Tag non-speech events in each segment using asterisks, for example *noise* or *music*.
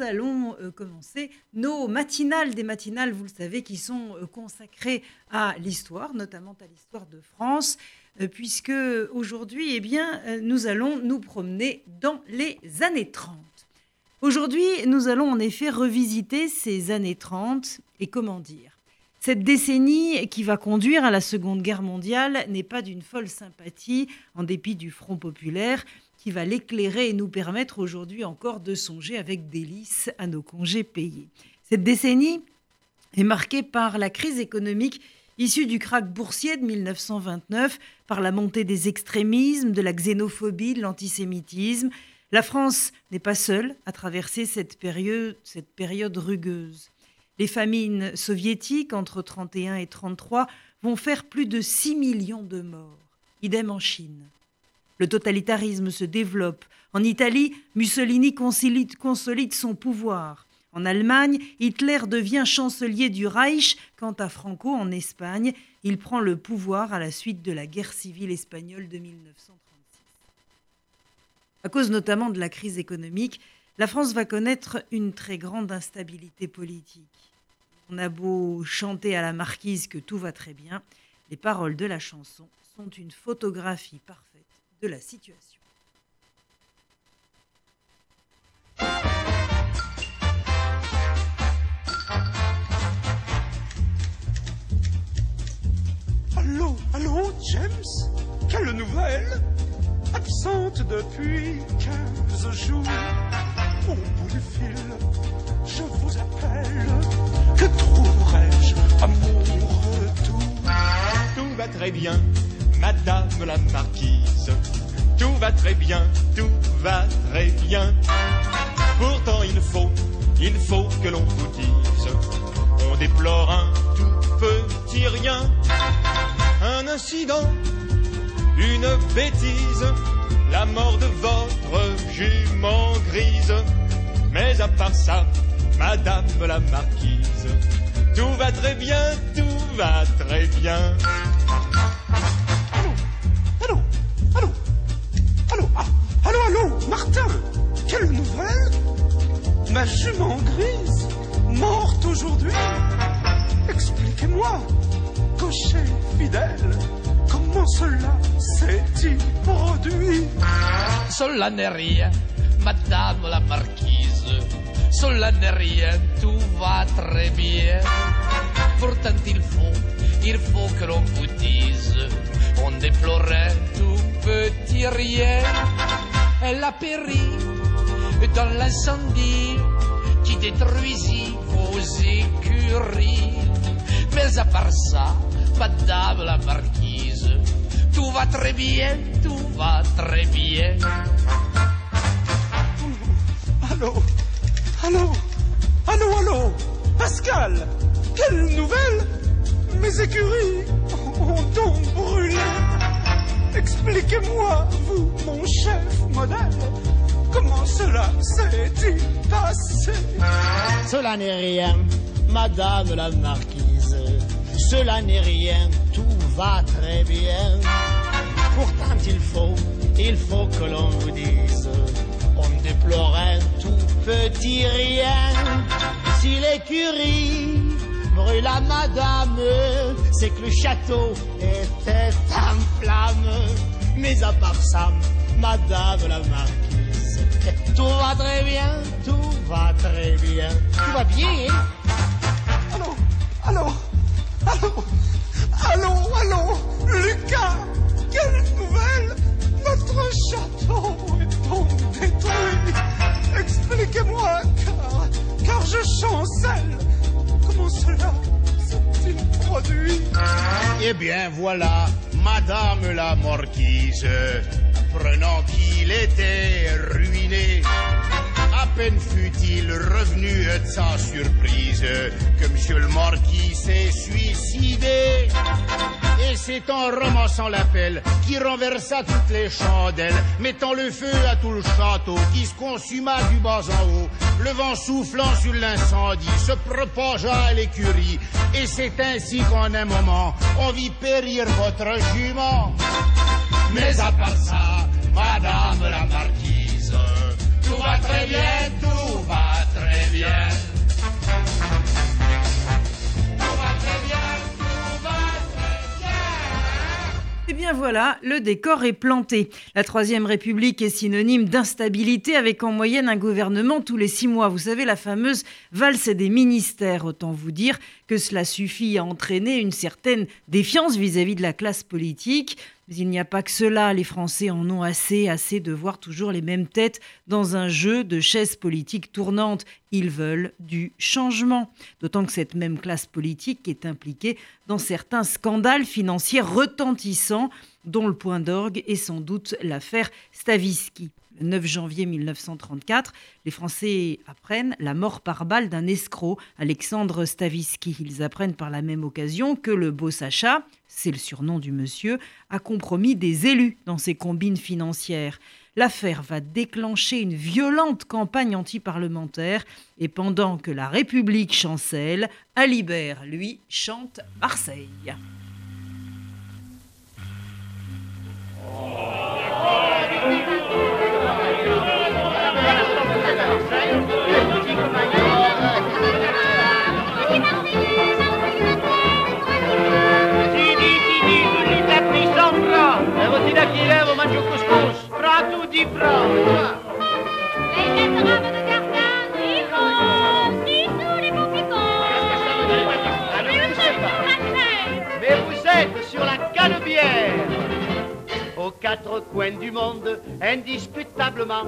allons euh, commencer nos matinales, des matinales, vous le savez, qui sont euh, consacrées à l'histoire, notamment à l'histoire de France, euh, puisque aujourd'hui, eh bien, nous allons nous promener dans les années 30. Aujourd'hui, nous allons en effet revisiter ces années 30 et comment dire? Cette décennie qui va conduire à la Seconde Guerre mondiale n'est pas d'une folle sympathie, en dépit du Front populaire, qui va l'éclairer et nous permettre aujourd'hui encore de songer avec délice à nos congés payés. Cette décennie est marquée par la crise économique issue du krach boursier de 1929, par la montée des extrémismes, de la xénophobie, de l'antisémitisme. La France n'est pas seule à traverser cette période, cette période rugueuse. Les famines soviétiques entre 31 et 33 vont faire plus de 6 millions de morts. Idem en Chine. Le totalitarisme se développe. En Italie, Mussolini consolide, son pouvoir. En Allemagne, Hitler devient chancelier du Reich. Quant à Franco, en Espagne, il prend le pouvoir à la suite de la guerre civile espagnole de 1936. À cause notamment de la crise économique, la France va connaître une très grande instabilité politique. On a beau chanter à la marquise que tout va très bien, les paroles de la chanson sont une photographie parfaite de la situation. Allô, allô, James? Quelle nouvelle? Absente depuis 15 jours. Au bout du fil, très bien Madame la marquise. Tout va très bien, tout va très bien. Pourtant il faut, il faut que l'on vous dise, on déplore un tout petit rien, un incident, une bêtise, la mort de votre jument grise. Mais à part ça, Madame la marquise, tout va très bien, tout va très bien. Cela n'est rien, madame la marquise. Cela n'est rien, tout va très bien. Pourtant il faut, il faut que l'on vous dise, on déplorait tout petit rien elle a péri dans l'incendie qui détruisit vos écuries. Mais à part ça, madame la marquise, tout va très bien, tout va très bien. Allô? Allô? Allô, allô? Pascal Quelle nouvelle? Mes écuries ont donc brûlé Expliquez-moi, vous, mon chef modèle, comment cela s'est-il passé? Cela n'est rien, madame la marquise. Cela n'est rien, tout va très bien. Pourtant il faut, il faut que l'on vous dise, on déplore tout petit rien. Si l'écurie brûle madame, c'est que le château était en flamme. Mais à part ça, madame la marquise, tout va très bien, tout va très bien. Tout va bien, hein? Allô, allô, allô, allô, allô, Lucas, quelle nouvelle Notre château est donc détruit. Expliquez-moi, car, car je chancelle. Comment cela s'est-il produit? Eh bien voilà, Madame la Marquise, prenant qu'il était ruiné. À peine fut-il revenu de sa surprise que Monsieur le Marquis s'est suicidé. Et c'est en ramassant la pelle qui renversa toutes les chandelles, mettant le feu à tout le château qui se consuma du bas en haut. Le vent soufflant sur l'incendie se propagea à l'écurie. Et c'est ainsi qu'en un moment, on vit périr votre jument. Mais à part ça, Madame la Marquise, tout va très bien, tout va très voilà, le décor est planté. La Troisième République est synonyme d'instabilité avec en moyenne un gouvernement tous les six mois. Vous savez, la fameuse valse des ministères. Autant vous dire que cela suffit à entraîner une certaine défiance vis-à-vis de la classe politique. Mais il n'y a pas que cela. Les Français en ont assez, assez de voir toujours les mêmes têtes dans un jeu de chaises politiques tournantes. Ils veulent du changement. D'autant que cette même classe politique est impliquée dans certains scandales financiers retentissants, dont le point d'orgue est sans doute l'affaire Stavisky. Le 9 janvier 1934, les Français apprennent la mort par balle d'un escroc, Alexandre Stavisky. Ils apprennent par la même occasion que le beau Sacha, c'est le surnom du monsieur, a compromis des élus dans ses combines financières. L'affaire va déclencher une violente campagne anti-parlementaire et pendant que la République chancelle, Alibert, lui, chante Marseille. Tidi, di Francia. Quatre coins du monde, indiscutablement,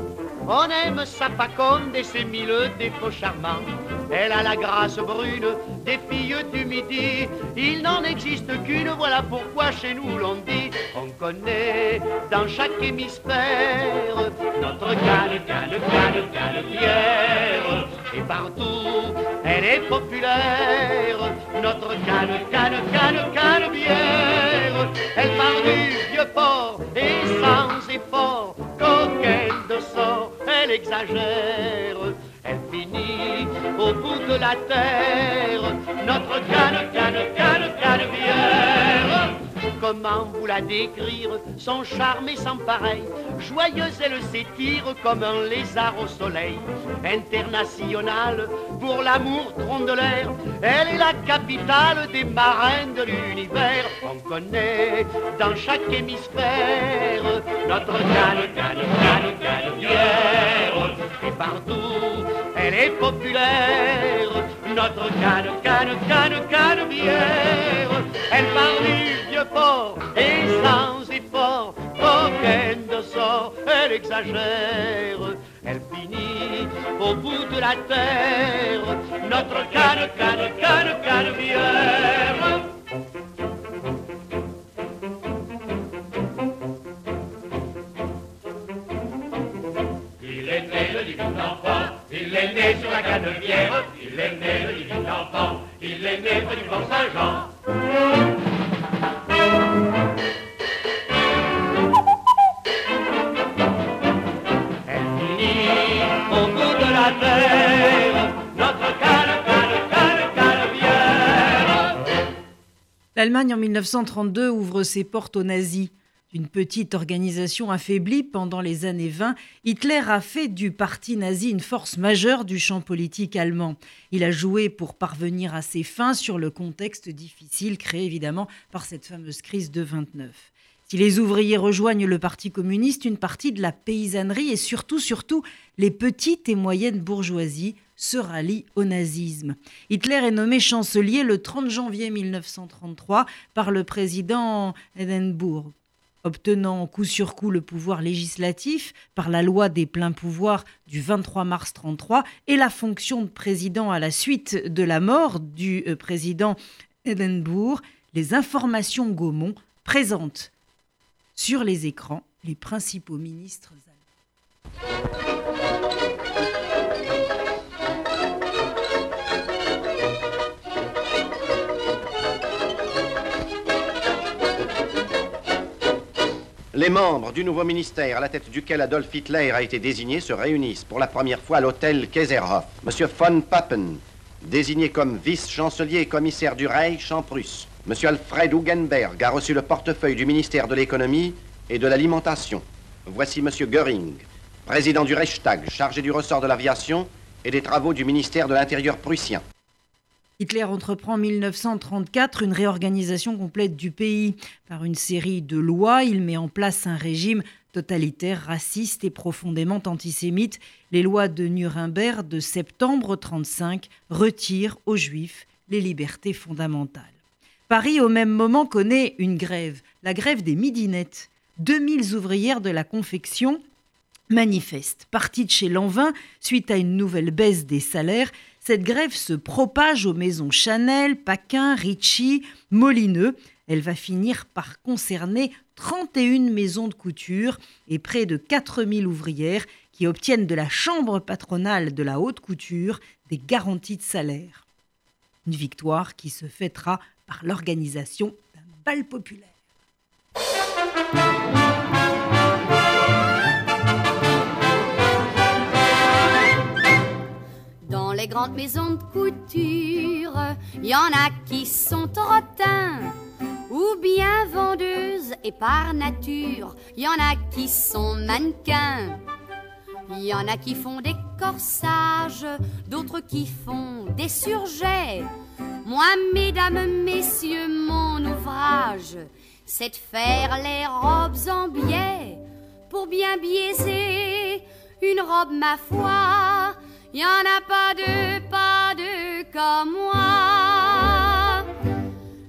on aime sa faconde et ses mille défauts charmants. Elle a la grâce brune des filles du midi. Il n'en existe qu'une, voilà pourquoi chez nous l'on dit. On connaît dans chaque hémisphère notre canne, canne, canne, canne bière. Et partout, elle est populaire. Notre canne, canne, canne, canne bière. Elle part du vieux port sans effort, coquette de sort, elle exagère. Elle finit au bout de la terre. Notre canne, canne, canne, canne. Comment vous la décrire Son charme est sans pareil. Joyeuse, elle s'étire comme un lézard au soleil. Internationale, pour l'amour tronc de l'air. Elle est la capitale des marins de l'univers. On connaît dans chaque hémisphère notre canne, canne, canne. Et partout, elle est populaire. Notre canne, canne, canne, canne bière. Elle parle du vieux port et sans effort, coquine de sort, elle exagère. Elle finit au bout de la terre. Notre canne, canne, canne, canne bière. Il le il du Saint-Jean. L'Allemagne en 1932 ouvre ses portes aux nazis. D'une petite organisation affaiblie pendant les années 20, Hitler a fait du parti nazi une force majeure du champ politique allemand. Il a joué pour parvenir à ses fins sur le contexte difficile créé évidemment par cette fameuse crise de 29. Si les ouvriers rejoignent le Parti communiste, une partie de la paysannerie et surtout, surtout, les petites et moyennes bourgeoisies se rallient au nazisme. Hitler est nommé chancelier le 30 janvier 1933 par le président Hindenburg. Obtenant coup sur coup le pouvoir législatif par la loi des pleins pouvoirs du 23 mars 33 et la fonction de président à la suite de la mort du euh, président Hindenburg, les informations Gaumont présentent sur les écrans les principaux ministres allemands. Les membres du nouveau ministère à la tête duquel Adolf Hitler a été désigné se réunissent pour la première fois à l'hôtel Kaiserhof. Monsieur von Papen, désigné comme vice-chancelier et commissaire du Reich en Prusse. Monsieur Alfred Hugenberg a reçu le portefeuille du ministère de l'économie et de l'alimentation. Voici Monsieur Göring, président du Reichstag, chargé du ressort de l'aviation et des travaux du ministère de l'Intérieur prussien. Hitler entreprend en 1934 une réorganisation complète du pays. Par une série de lois, il met en place un régime totalitaire, raciste et profondément antisémite. Les lois de Nuremberg de septembre 1935 retirent aux Juifs les libertés fondamentales. Paris, au même moment, connaît une grève, la grève des midinettes. 2000 ouvrières de la confection manifestent. Partie de chez Lanvin, suite à une nouvelle baisse des salaires, cette grève se propage aux maisons Chanel, Paquin, Ricci, Molineux. Elle va finir par concerner 31 maisons de couture et près de 4000 ouvrières qui obtiennent de la Chambre patronale de la haute couture des garanties de salaire. Une victoire qui se fêtera par l'organisation d'un bal populaire. Grandes maisons de couture, y en a qui sont rotins ou bien vendeuses et par nature, y en a qui sont mannequins. Y en a qui font des corsages, d'autres qui font des surjets. Moi, mesdames, messieurs, mon ouvrage, c'est de faire les robes en biais pour bien biaiser une robe, ma foi. Y en a pas deux, pas deux comme moi.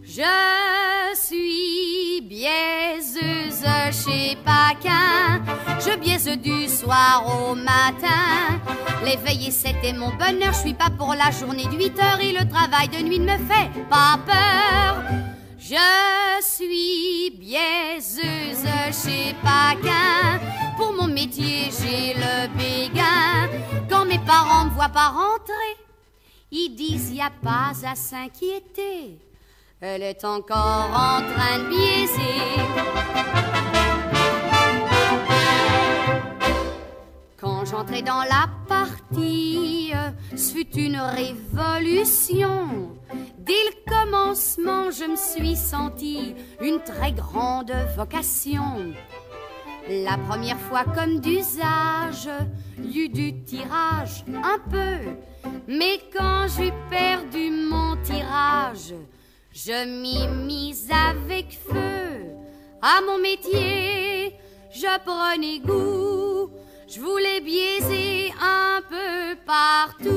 Je suis biaiseuse chez Paquin. Je biaise du soir au matin. L'éveil c'était mon bonheur. Je suis pas pour la journée de 8 heures et le travail de nuit ne me fait pas peur. Je suis biaiseuse chez Paquin. Métier, j'ai le béguin. Quand mes parents me voient pas rentrer, ils disent y a pas à s'inquiéter. Elle est encore en train de biaiser. Quand j'entrais dans la partie, ce fut une révolution. Dès le commencement, je me suis sentie une très grande vocation. La première fois comme d'usage, y eut du tirage un peu. Mais quand j'eus perdu mon tirage, je m'y mis avec feu. À mon métier, je prenais goût. Je voulais biaiser un peu partout.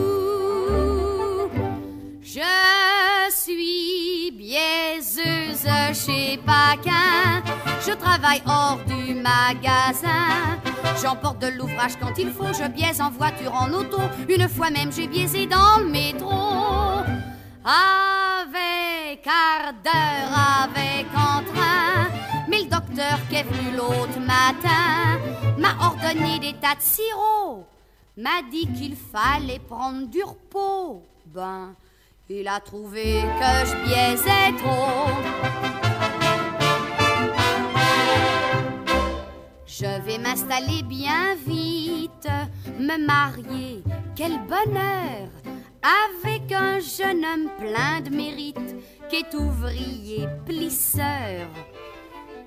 Je suis biaiseuse chez Paquin. Je travaille hors du magasin. J'emporte de l'ouvrage quand il faut. Je biaise en voiture, en auto. Une fois même, j'ai biaisé dans le métro. Avec quart d'heure, avec entrain. Mais le docteur qui est venu l'autre matin m'a ordonné des tas de sirop. M'a dit qu'il fallait prendre du repos. Ben, il a trouvé que je biaisais trop. Je vais m'installer bien vite, me marier, quel bonheur, avec un jeune homme plein de mérite, qui est ouvrier plisseur.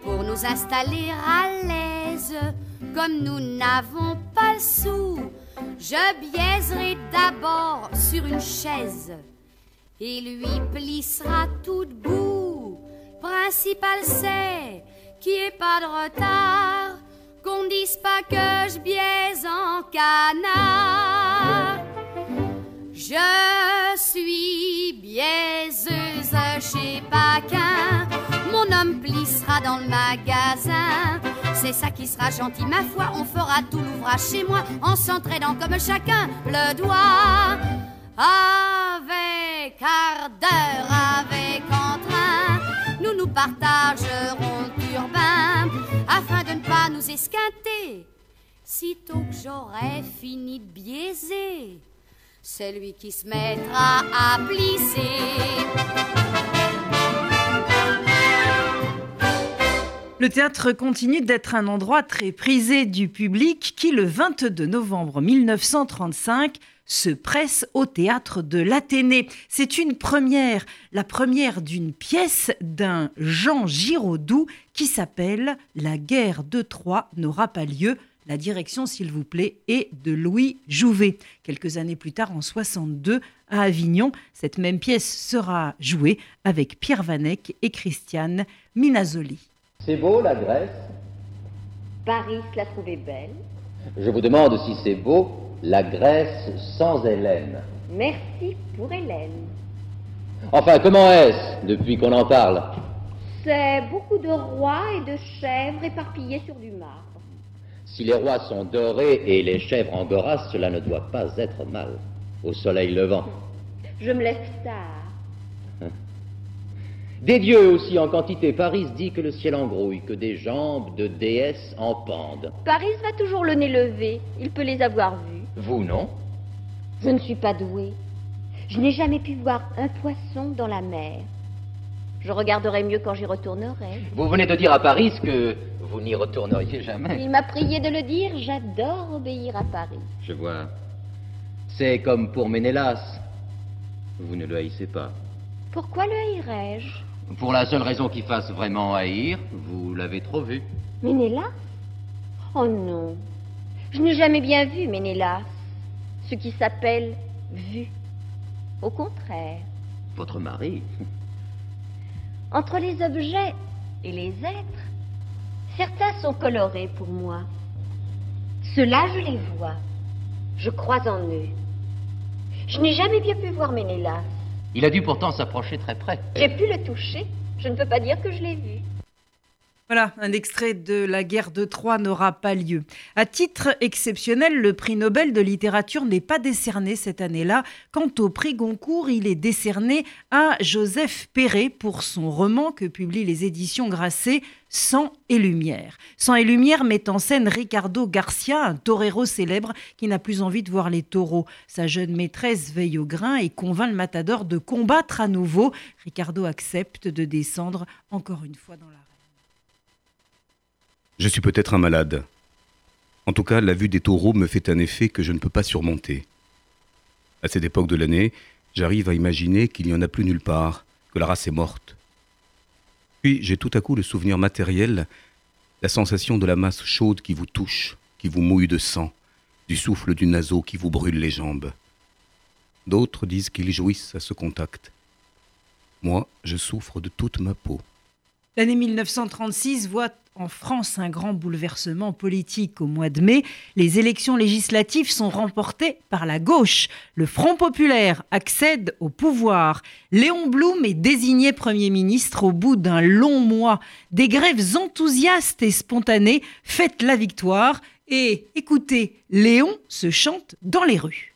Pour nous installer à l'aise, comme nous n'avons pas le sou, je biaiserai d'abord sur une chaise et lui plissera tout debout. Principal c'est qu'il n'y ait pas de retard, qu'on dise pas que je biaise en canard. Je suis biaiseuse chez Paquin, mon homme plissera dans le magasin. C'est ça qui sera gentil, ma foi, on fera tout l'ouvrage chez moi en s'entraînant comme chacun le doit. Avec quart d'heure, avec entrain, nous nous partagerons le turbin afin de ne pas nous esquinter. Sitôt que j'aurai fini de biaiser, c'est lui qui se mettra à plisser. Le théâtre continue d'être un endroit très prisé du public qui, le 22 novembre 1935, se presse au théâtre de l'Athénée. C'est une première, la première d'une pièce d'un Jean Giraudoux qui s'appelle La guerre de Troie n'aura pas lieu La direction, s'il vous plaît, est de Louis Jouvet. Quelques années plus tard, en 62, à Avignon, cette même pièce sera jouée avec Pierre Vanek et Christiane Minazoli. C'est beau la Grèce? Paris l'a trouvée belle. Je vous demande si c'est beau la Grèce sans Hélène. Merci pour Hélène. Enfin, comment est-ce depuis qu'on en parle? C'est beaucoup de rois et de chèvres éparpillés sur du marbre. Si les rois sont dorés et les chèvres angora, cela ne doit pas être mal. Au soleil levant. *laughs* Je me lève tard. *laughs* Des dieux aussi en quantité. Paris dit que le ciel embrouille, que des jambes de déesses en pendent. Paris va toujours le nez levé. Il peut les avoir vus. Vous, non Je ne suis pas douée. Je n'ai jamais pu voir un poisson dans la mer. Je regarderai mieux quand j'y retournerai. Vous venez de dire à Paris que vous n'y retourneriez jamais. Il m'a prié de le dire. J'adore obéir à Paris. Je vois. C'est comme pour Ménélas. Vous ne le haïssez pas. Pourquoi le haïrais-je? Pour la seule raison qu'il fasse vraiment haïr, vous l'avez trop vu. Ménélas? Oh non. Je n'ai jamais bien vu Ménélas. Ce qui s'appelle vu. Au contraire. Votre mari *laughs* Entre les objets et les êtres, certains sont colorés pour moi. Ceux-là, je les vois. Je crois en eux. Je n'ai jamais bien pu voir Ménélas. Il a dû pourtant s'approcher très près. J'ai pu le toucher. Je ne peux pas dire que je l'ai vu. Voilà, un extrait de La guerre de Troie n'aura pas lieu. À titre exceptionnel, le prix Nobel de littérature n'est pas décerné cette année-là. Quant au prix Goncourt, il est décerné à Joseph Perret pour son roman que publient les éditions Grasset, Sang et Lumière. Sang et Lumière met en scène Ricardo Garcia, un torero célèbre qui n'a plus envie de voir les taureaux. Sa jeune maîtresse veille au grain et convainc le matador de combattre à nouveau. Ricardo accepte de descendre encore une fois dans la je suis peut-être un malade. En tout cas, la vue des taureaux me fait un effet que je ne peux pas surmonter. À cette époque de l'année, j'arrive à imaginer qu'il n'y en a plus nulle part, que la race est morte. Puis j'ai tout à coup le souvenir matériel, la sensation de la masse chaude qui vous touche, qui vous mouille de sang, du souffle du naseau qui vous brûle les jambes. D'autres disent qu'ils jouissent à ce contact. Moi, je souffre de toute ma peau. L'année 1936 voit en France un grand bouleversement politique au mois de mai. Les élections législatives sont remportées par la gauche. Le Front populaire accède au pouvoir. Léon Blum est désigné Premier ministre au bout d'un long mois. Des grèves enthousiastes et spontanées fêtent la victoire. Et écoutez, Léon se chante dans les rues.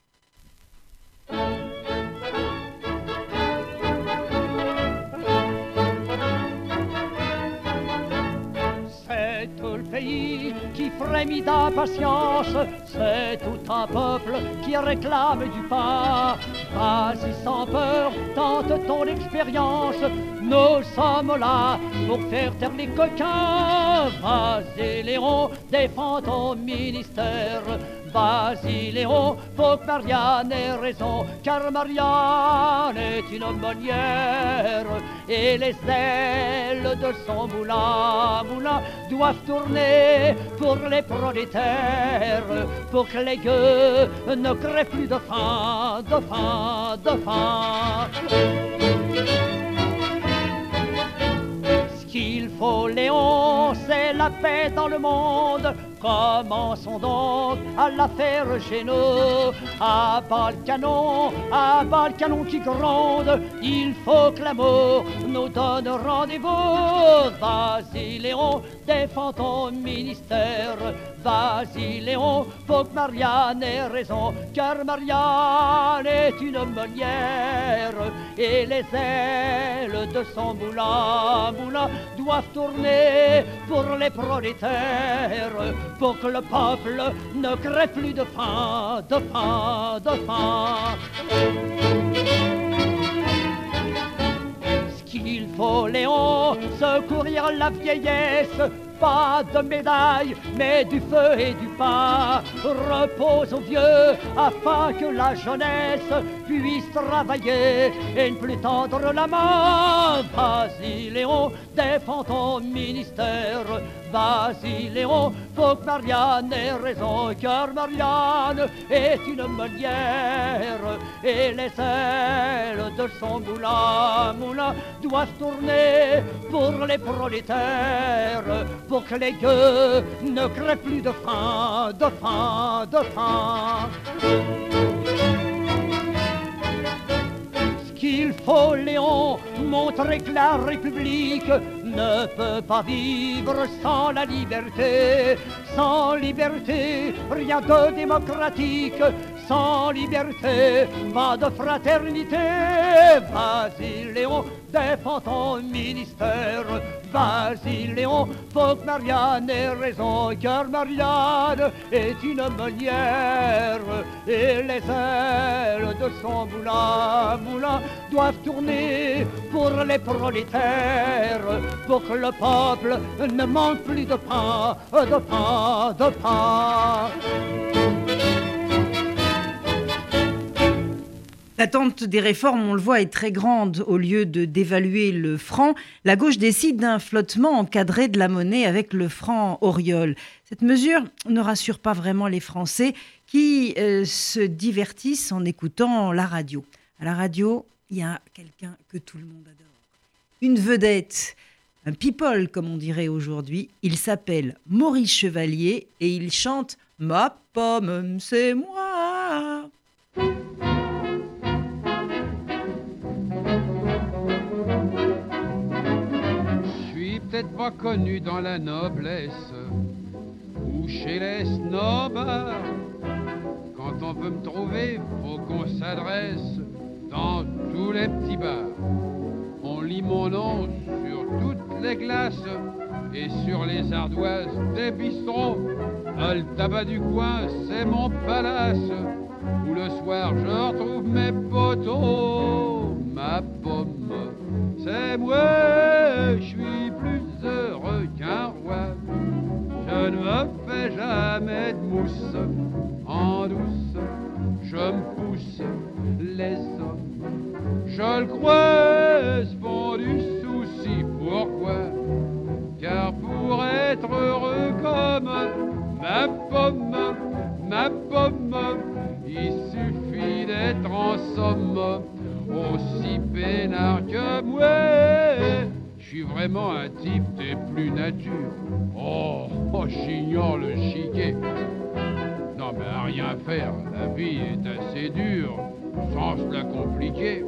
D'impatience, c'est tout un peuple qui réclame du pain. Vas-y sans peur, tente ton expérience, nous sommes là pour faire taire les coquins. Vas-y Léon, défends ton ministère. Vas-y Léon, faut que Marianne ait raison, car Marianne est une aumônière et les ailes de son moulin, moulin doivent tourner pour les prolétaires, pour que les gueux ne créent plus de faim, de faim, de faim. Ce qu'il faut, Léon, c'est la paix dans le monde Commençons donc à la faire chez nous. À bas le canon, à bas le canon qui gronde. Il faut que l'amour nous donne rendez-vous. Vas-y Léon, défends ton ministère. Vas-y Léon, faut que Marianne ait raison. Car Marianne est une meunière. Et les ailes de son moulin, moulin doivent tourner pour les prolétaires pour que le peuple ne crée plus de faim, de faim, de faim. Ce qu'il faut, Léon, secourir la vieillesse. Pas de médaille, mais du feu et du pain. Repose aux vieux, afin que la jeunesse puisse travailler et ne plus tendre la main. Vas-y, Léon, défends ton ministère. Vas-y, Léon, faut que Marianne ait raison, car Marianne est une meunière et les ailes de son moulin, moulin doivent tourner pour les prolétaires, pour que les gueux ne crèvent plus de faim, de faim, de faim. Ce qu'il faut, Léon, montrer que la République ne peut pas vivre sans la liberté. Sans liberté, rien de démocratique. Sans liberté, pas de fraternité. Vas-y, Léon, défends ton ministère. Vas-y, Léon, que Marianne ait raison, car Marianne est une meunière. Et les ailes de son moulin, moulin doivent tourner pour les prolétaires, pour que le peuple ne manque plus de pain, de pain, de pain. L'attente des réformes, on le voit, est très grande. Au lieu de dévaluer le franc, la gauche décide d'un flottement encadré de la monnaie avec le franc Oriole. Cette mesure ne rassure pas vraiment les Français qui euh, se divertissent en écoutant la radio. À la radio, il y a quelqu'un que tout le monde adore. Une vedette, un people comme on dirait aujourd'hui. Il s'appelle Maurice Chevalier et il chante Ma pomme, c'est moi. Peut-être pas connu dans la noblesse ou chez les snobs. Quand on veut me trouver, faut qu'on s'adresse dans tous les petits bars. On lit mon nom sur toutes les glaces et sur les ardoises des bistrots. Le tabac du coin, c'est mon palace où le soir je retrouve mes poteaux. Ma pomme, c'est moi, je suis heureux roi. Je ne me fais jamais de mousse en douce, je me pousse les hommes. Je le crois, ce font du souci, pourquoi? Car pour être heureux comme ma pomme, ma pomme, il suffit d'être en somme aussi peinard que moi. Je suis vraiment un type nature. Oh, oh j'ignore le chiquet. Non mais à rien faire, la vie est assez dure, sans se la compliquer.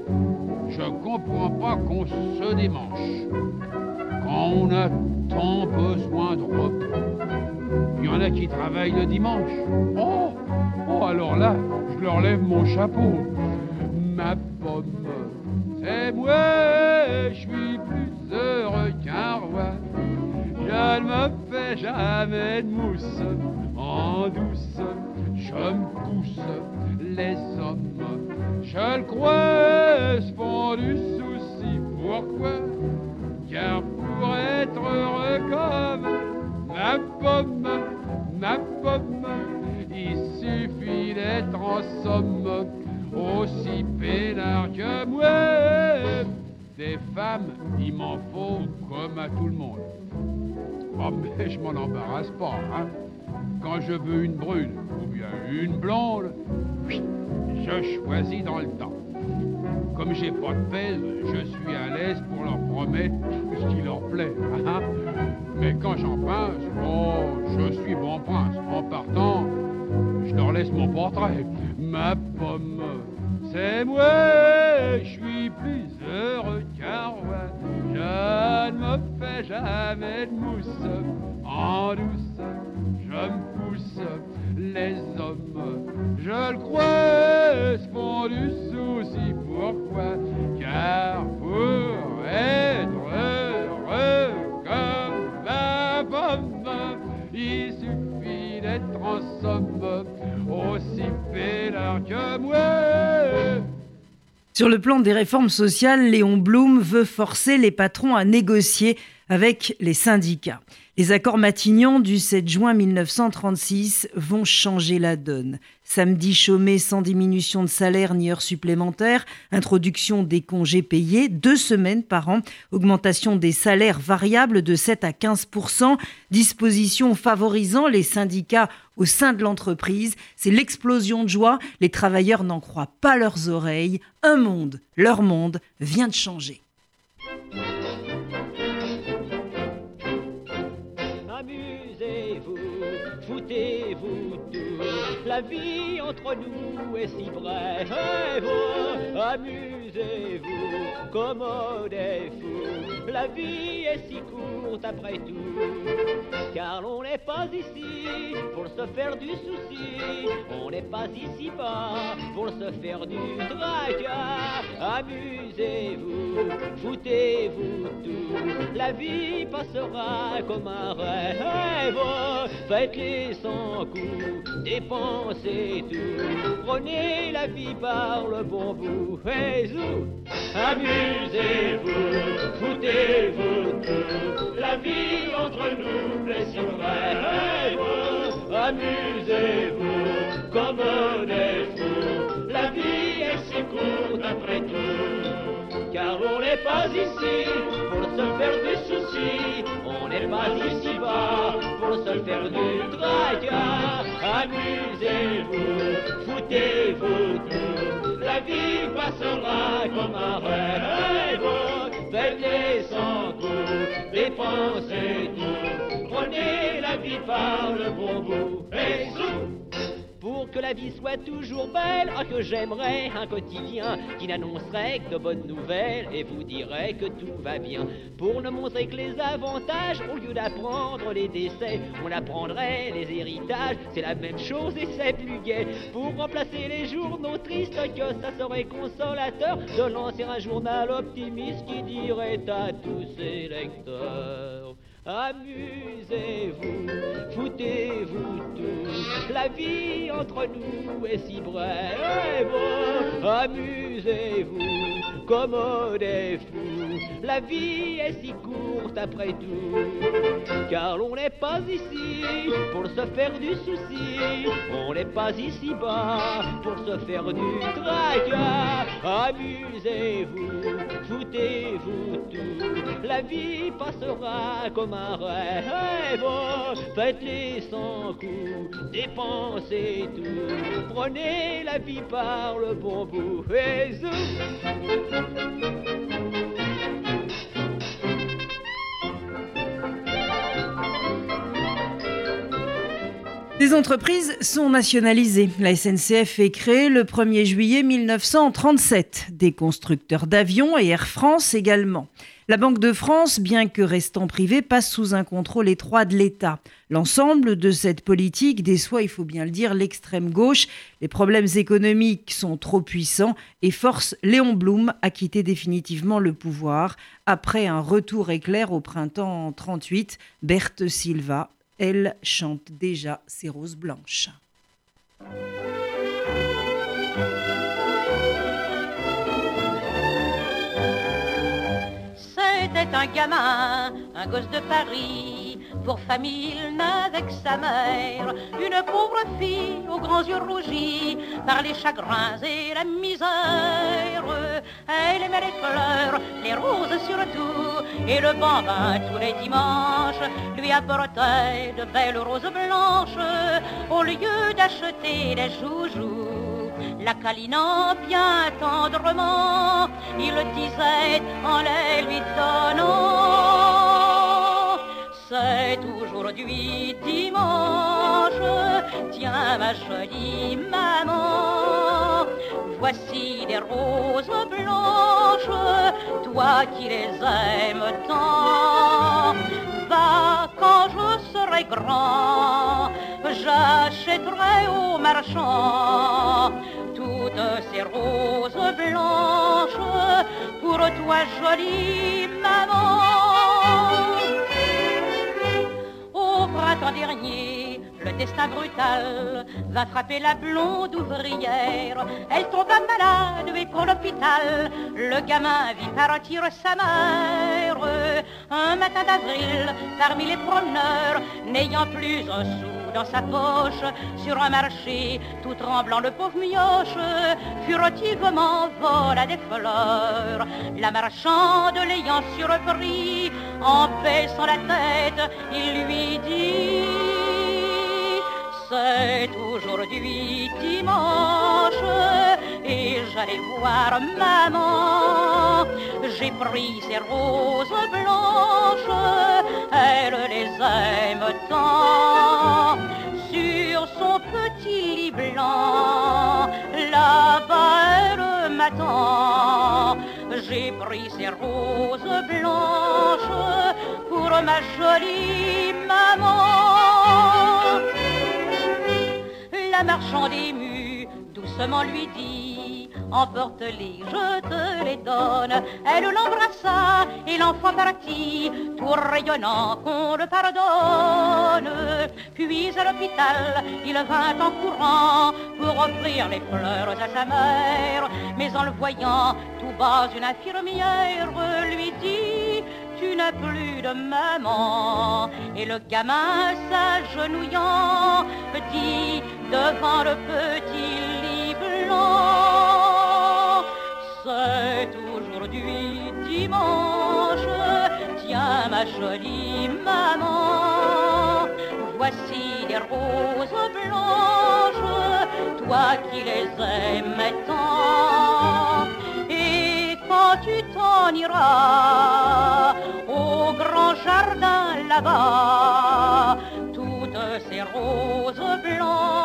Je comprends pas qu'on se démanche quand on a tant besoin de repos. Il y en a qui travaillent le dimanche. Oh, oh alors là, je leur lève mon chapeau. Ma pomme, c'est moi, je suis Je ne me fais jamais de mousse en douce. Je me pousse les hommes. Je le crois, font du souci. Pourquoi? Car pour être heureux comme ma pomme, ma pomme, il suffit d'être en somme aussi peinard que moi. Des femmes, il m'en faut comme à tout le monde. Mais je m'en embarrasse pas, hein. Quand je veux une brune ou bien une blonde, je choisis dans le temps. Comme j'ai pas de pèse, je suis à l'aise pour leur promettre tout ce qui leur plaît. hein. Mais quand j'en pense, oh, je suis bon prince. En partant, je leur laisse mon portrait. Ma pomme, c'est moi, je suis plus heureux qu'un roi. Je ne me jamais de mousse en douce. Je me pousse les hommes, je le crois, font du souci. Pourquoi? Car pour être heureux comme la pomme, il suffit d'être en somme aussi peinard que moi. Sur le plan des réformes sociales, Léon Blum veut forcer les patrons à négocier avec les syndicats. Les accords Matignon du 7 juin 1936 vont changer la donne. Samedi chômé sans diminution de salaire ni heures supplémentaires, introduction des congés payés, deux semaines par an, augmentation des salaires variables de 7 à 15% dispositions favorisant les syndicats au sein de l'entreprise. C'est l'explosion de joie. Les travailleurs n'en croient pas leurs oreilles. Un monde, leur monde, vient de changer. Foutez-vous tout. La vie entre nous est si brève. Amusez-vous, commodez-vous. La vie est si courte après tout. Car l'on n'est pas ici pour se faire du souci. On n'est pas ici bas pour se faire du tracas. Amusez-vous, foutez-vous tout. La vie passera comme un rêve. Faites-les sans coup, dépensez tout. Prenez la vie par le bon bout. Amusez-vous, foutez-vous tout. La vie entre nous brève. Amusez-vous, comme des fous. La vie est si courte après tout. Car on n'est pas ici pour se faire du souci. On n'est pas ici bas pour se faire du tracas. Amusez-vous, foutez-vous tout. La vie passera comme un rêve. Faites-les sans coup, dépensez tout. Prenez la vie par le bon bout. Et sous que la vie soit toujours belle, ah que j'aimerais un quotidien qui n'annoncerait que de bonnes nouvelles et vous dirait que tout va bien. Pour ne montrer que les avantages, au lieu d'apprendre les décès, on apprendrait les héritages. C'est la même chose et c'est plus gai. Pour remplacer les journaux tristes, que ça serait consolateur de lancer un journal optimiste qui dirait à tous ses lecteurs. Amusez-vous, foutez-vous tout. La vie entre nous est si brève. Amusez-vous, commodez-vous. La vie est si courte après tout. Car l'on n'est pas ici pour se faire du souci. On n'est pas ici bas pour se faire du tracas. Amusez-vous, foutez-vous tout. La vie passera comme un rêve. Faites-les sans coup, dépensez tout. Prenez la vie par le bon bout. Des entreprises sont nationalisées. La SNCF est créée le 1er juillet 1937. Des constructeurs d'avions et Air France également. La Banque de France, bien que restant privée, passe sous un contrôle étroit de l'État. L'ensemble de cette politique déçoit, il faut bien le dire, l'extrême gauche. Les problèmes économiques sont trop puissants et forcent Léon Blum à quitter définitivement le pouvoir. Après un retour éclair au printemps 38, Berthe Silva, elle chante déjà ses roses blanches. Un gamin, un gosse de Paris, pour famille il n'avait que sa mère, une pauvre fille aux grands yeux rougis par les chagrins et la misère. Elle aimait les fleurs, les roses surtout, et le bambin tous les dimanches lui apportait de belles roses blanches. Au lieu d'acheter des joujoux la câlinant bien tendrement, il disait en les lui donnant. C'est aujourd'hui dimanche, tiens ma jolie maman, voici des roses blanches, toi qui les aimes tant. Va quand je serai grand, j'achèterai au marchand toutes ces roses blanches pour toi jolie maman. Au printemps dernier, le destin brutal va frapper la blonde ouvrière. Elle tomba malade et pour l'hôpital, le gamin vit partir sa mère. Un matin d'avril, parmi les promeneurs, n'ayant plus un sou dans sa poche, sur un marché, tout tremblant, le pauvre mioche, furtivement vola des fleurs. La marchande l'ayant surpris, en baissant la tête, il lui dit c'est aujourd'hui dimanche et j'allais voir maman. J'ai pris ces roses blanches, elle les aime tant. Sur son petit lit blanc, là-bas elle m'attend. J'ai pris ces roses blanches pour ma jolie maman. La marchande émue doucement lui dit Emporte-les, je te les donne. Elle l'embrassa et l'enfant partit, tout rayonnant qu'on le pardonne. Puis à l'hôpital, il vint en courant pour offrir les fleurs à sa mère. Mais en le voyant tout bas, une infirmière lui dit tu n'as plus de maman. Et le gamin s'agenouillant dit devant le petit lit blanc, jolie maman, voici des roses blanches, toi qui les aimes tant. Et quand tu t'en iras au grand jardin là-bas, toutes ces roses blanches,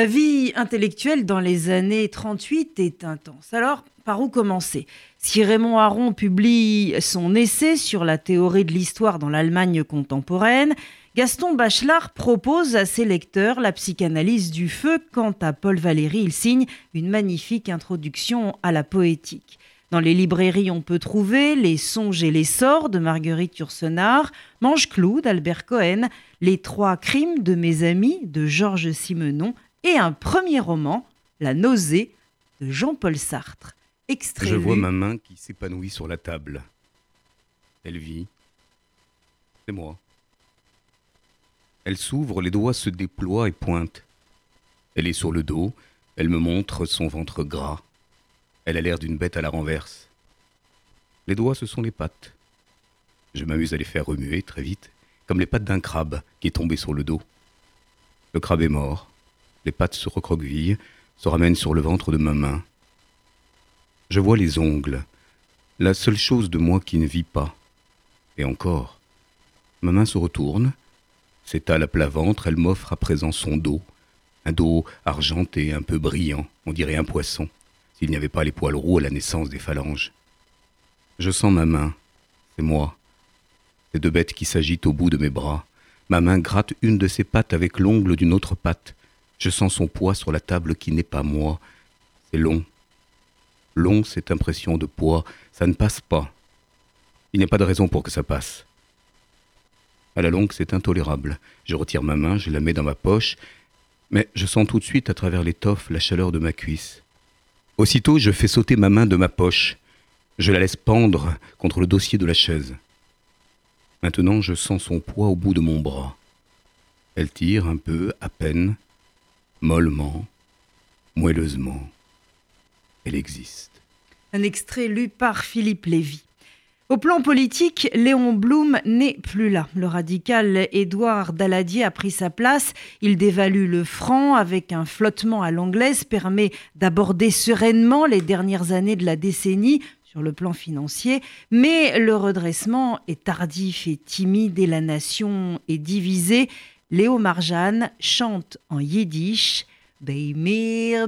La vie intellectuelle dans les années 38 est intense. Alors, par où commencer? Si Raymond Aron publie son essai sur la théorie de l'histoire dans l'Allemagne contemporaine, Gaston Bachelard propose à ses lecteurs la psychanalyse du feu. Quant à Paul Valéry, il signe une magnifique introduction à la poétique. Dans les librairies, on peut trouver Les songes et les sorts de Marguerite Yourcenar, Mange-Clou d'Albert Cohen, Les trois crimes de mes amis de Georges Simenon et un premier roman, La nausée de Jean-Paul Sartre. Extrait Je vois ma main qui s'épanouit sur la table. Elle vit. C'est moi. Elle s'ouvre, les doigts se déploient et pointent. Elle est sur le dos, elle me montre son ventre gras. Elle a l'air d'une bête à la renverse. Les doigts, ce sont les pattes. Je m'amuse à les faire remuer très vite, comme les pattes d'un crabe qui est tombé sur le dos. Le crabe est mort. Les pattes se recroquevillent, se ramènent sur le ventre de ma main. Je vois les ongles, la seule chose de moi qui ne vit pas. Et encore, ma main se retourne, s'étale à plat ventre, elle m'offre à présent son dos, un dos argenté, un peu brillant, on dirait un poisson, s'il n'y avait pas les poils roux à la naissance des phalanges. Je sens ma main, c'est moi, ces deux bêtes qui s'agitent au bout de mes bras. Ma main gratte une de ses pattes avec l'ongle d'une autre patte. Je sens son poids sur la table qui n'est pas moi. C'est long. Long, cette impression de poids, ça ne passe pas. Il n'y a pas de raison pour que ça passe. À la longue, c'est intolérable. Je retire ma main, je la mets dans ma poche, mais je sens tout de suite à travers l'étoffe la chaleur de ma cuisse. Aussitôt, je fais sauter ma main de ma poche. Je la laisse pendre contre le dossier de la chaise. Maintenant, je sens son poids au bout de mon bras. Elle tire un peu, à peine, mollement, moelleusement. Elle existe. Un extrait lu par Philippe Lévy. Au plan politique, Léon Blum n'est plus là. Le radical Édouard Daladier a pris sa place. Il dévalue le franc avec un flottement à l'anglaise, permet d'aborder sereinement les dernières années de la décennie sur le plan financier, mais le redressement est tardif et timide et la nation est divisée. Léo Marjane chante en yiddish Bei mir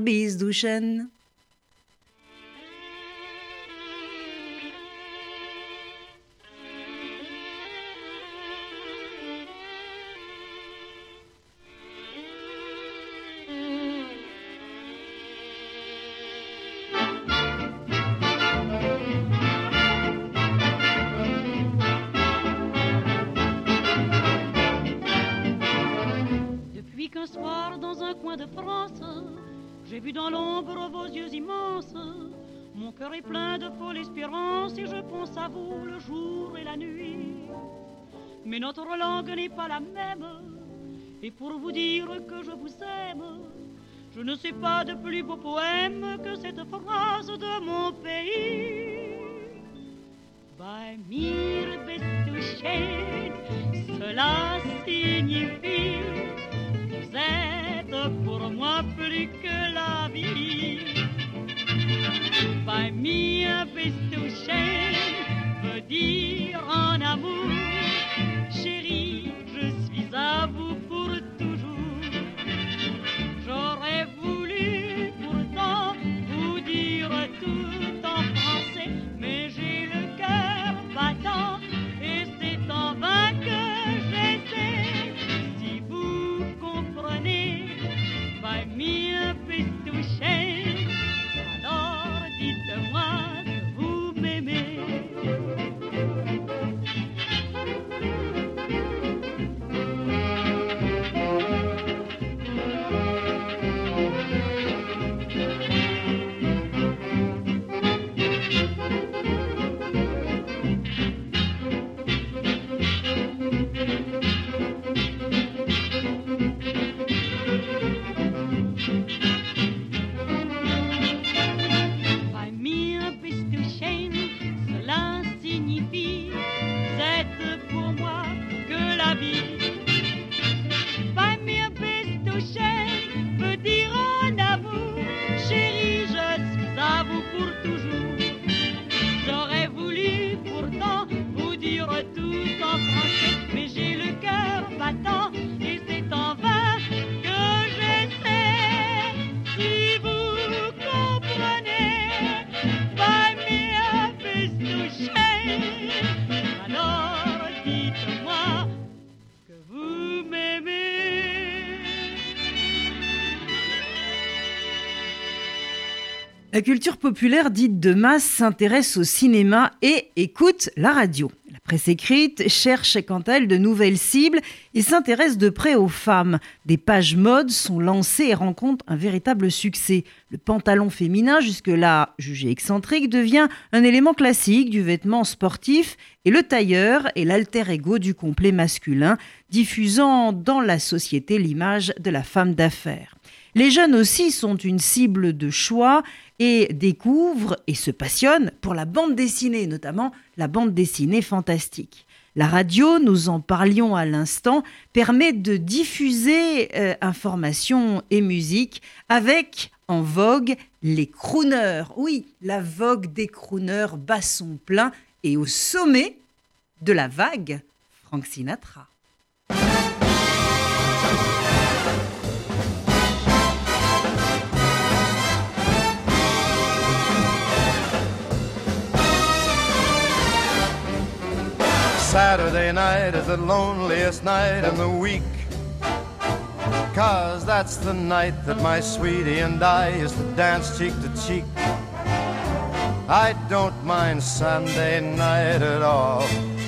Mon cœur est plein de folle espérance et je pense à vous le jour et la nuit. Mais notre langue n'est pas la même. Et pour vous dire que je vous aime, je ne sais pas de plus beau poème que cette phrase de mon pays. Bei mir bist du schön, cela signifie vous êtes pour moi plus que la vie. Du schön veut dire en amour, chérie, je suis à vous La culture populaire dite de masse s'intéresse au cinéma et écoute la radio. La presse écrite cherche quant à elle de nouvelles cibles et s'intéresse de près aux femmes. Des pages mode sont lancées et rencontrent un véritable succès. Le pantalon féminin, jusque-là jugé excentrique, devient un élément classique du vêtement sportif et le tailleur est l'alter ego du complet masculin, diffusant dans la société l'image de la femme d'affaires. Les jeunes aussi sont une cible de choix et découvrent et se passionnent pour la bande dessinée, notamment la bande dessinée fantastique. La radio, nous en parlions à l'instant, permet de diffuser euh, information et musique avec en vogue les crooners. Oui, la vogue des crooners bat son plein et au sommet de la vague, Frank Sinatra. Saturday night is the loneliest night in the week. Cause that's the night that my sweetie and I used to dance cheek to cheek. I don't mind Sunday night at all.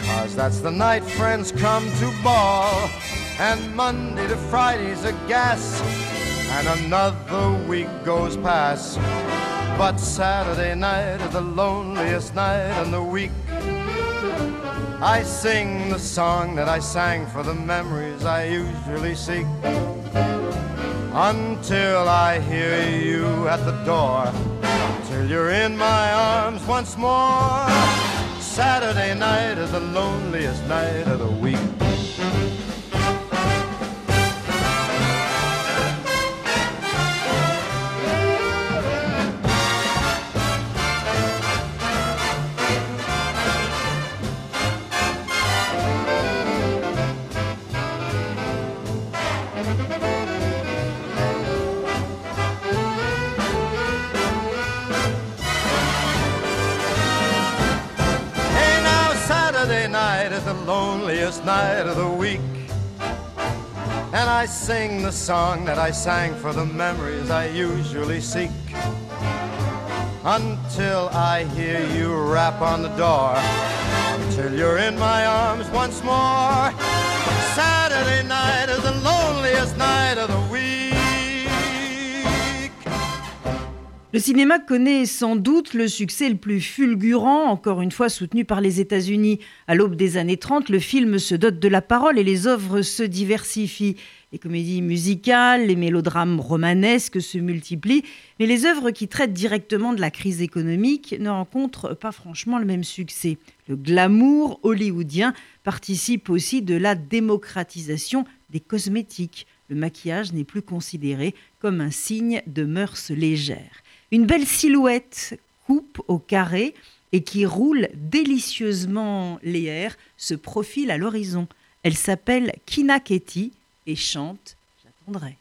Cause that's the night friends come to ball. And Monday to Friday's a gas. And another week goes past. But Saturday night is the loneliest night in the week. I sing the song that I sang for the memories I usually seek. Until I hear you at the door, till you're in my arms once more. Saturday night is the loneliest night of the week. Loneliest night of the week. And I sing the song that I sang for the memories I usually seek. Until I hear you rap on the door. Till you're in my arms once more. Saturday night is the loneliest night of the week. Le cinéma connaît sans doute le succès le plus fulgurant, encore une fois soutenu par les États-Unis. À l'aube des années 30, le film se dote de la parole et les œuvres se diversifient. Les comédies musicales, les mélodrames romanesques se multiplient, mais les œuvres qui traitent directement de la crise économique ne rencontrent pas franchement le même succès. Le glamour hollywoodien participe aussi de la démocratisation des cosmétiques. Le maquillage n'est plus considéré comme un signe de mœurs légères. Une belle silhouette coupe au carré et qui roule délicieusement les airs se profile à l'horizon. Elle s'appelle Kina Ketty et chante J'attendrai.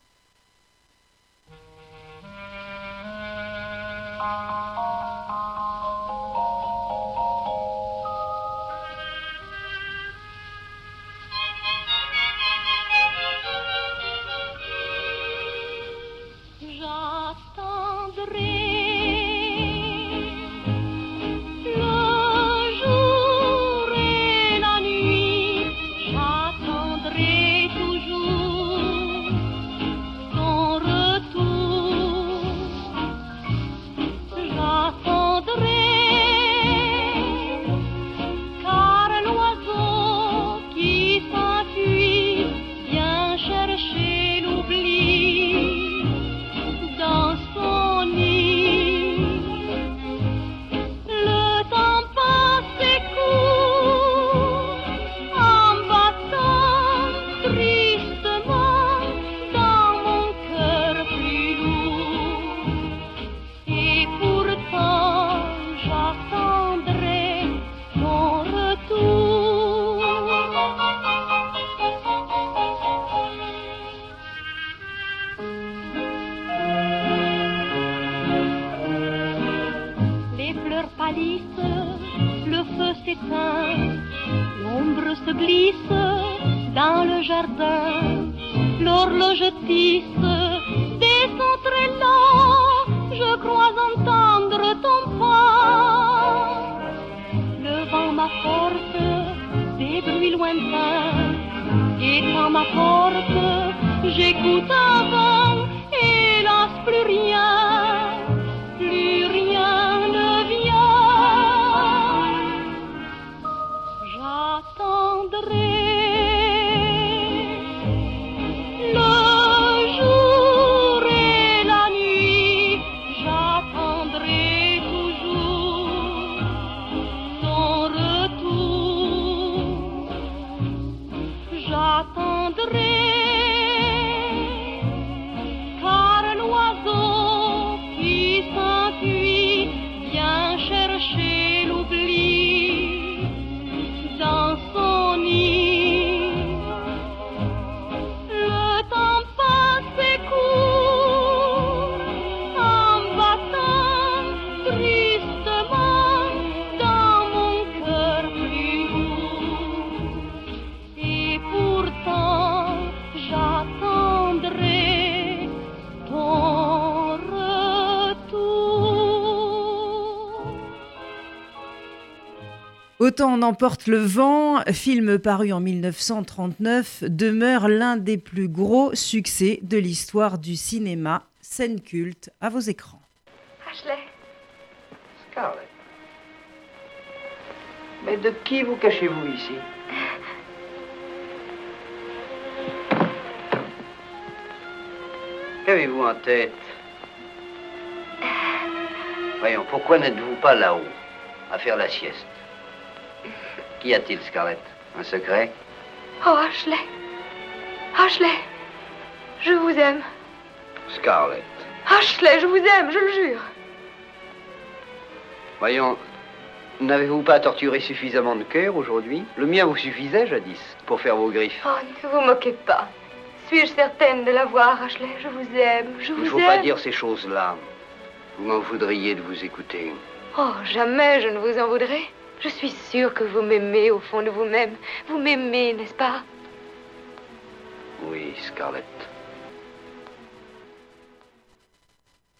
Autant en emporte le vent, film paru en 1939, demeure l'un des plus gros succès de l'histoire du cinéma. Scène culte à vos écrans. Ashley. Scarlett. Mais de qui vous cachez-vous ici? Qu'avez-vous en tête? Voyons, pourquoi n'êtes-vous pas là-haut, à faire la sieste? Qu'y a-t-il, Scarlett Un secret Oh, Ashley. Ashley. Je vous aime. Scarlett. Ashley, je vous aime, je le jure. Voyons, n'avez-vous pas torturé suffisamment de cœur aujourd'hui Le mien vous suffisait jadis pour faire vos griffes. Oh, ne vous moquez pas. Suis-je certaine de l'avoir, Ashley Je vous aime, je vous Il ne faut aime. pas dire ces choses-là. Vous m'en voudriez de vous écouter. Oh, jamais je ne vous en voudrais. Je suis sûre que vous m'aimez au fond de vous-même. Vous m'aimez, n'est-ce pas? Oui, Scarlett.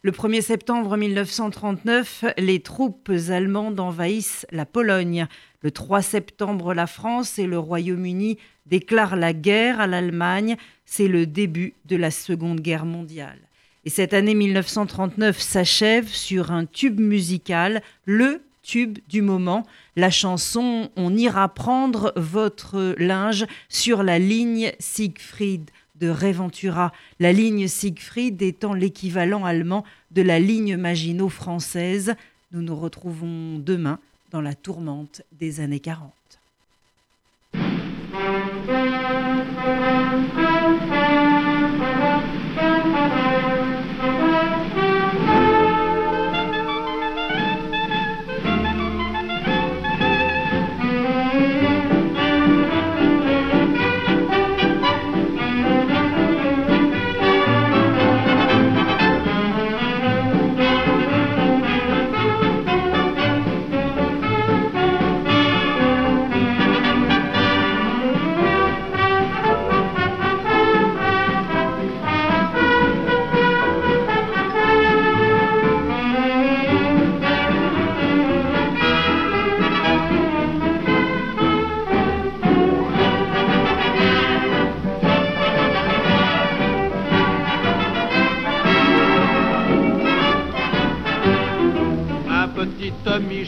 Le 1er septembre 1939, les troupes allemandes envahissent la Pologne. Le 3 septembre, la France et le Royaume-Uni déclarent la guerre à l'Allemagne. C'est le début de la Seconde Guerre mondiale. Et cette année 1939 s'achève sur un tube musical, le tube du moment, la chanson On ira prendre votre linge sur la ligne Siegfried de Réventura, la ligne Siegfried étant l'équivalent allemand de la ligne Maginot française. Nous nous retrouvons demain dans la tourmente des années 40.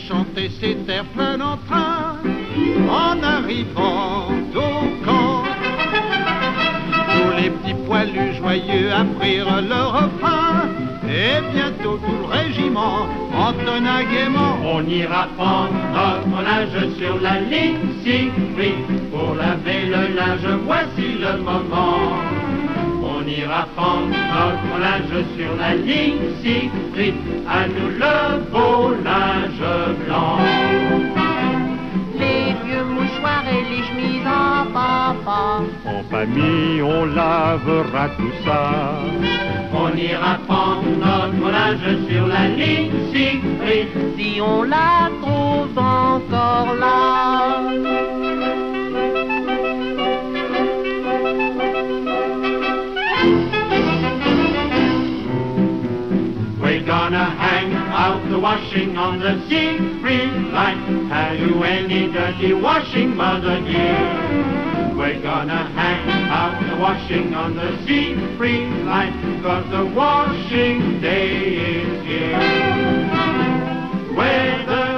Chantait ses terres plein d'entrain en arrivant au camp. Tous les petits poilus joyeux apprirent leur refrain et bientôt tout le régiment entonna gaiement. On ira prendre notre linge sur la ligne Siegfried pour laver le linge, voici le moment. On ira prendre notre linge sur la ligne Siegfried, à nous le beau linge blanc. Les vieux mouchoirs et les chemises en papa. En famille, on lavera tout ça. On ira prendre notre linge sur la ligne Siegfried, Si on la trouve encore là. washing on the sea-free line. Have you any dirty washing, mother dear? We're gonna hang out the washing on the sea-free line, cause the washing day is here. Weather.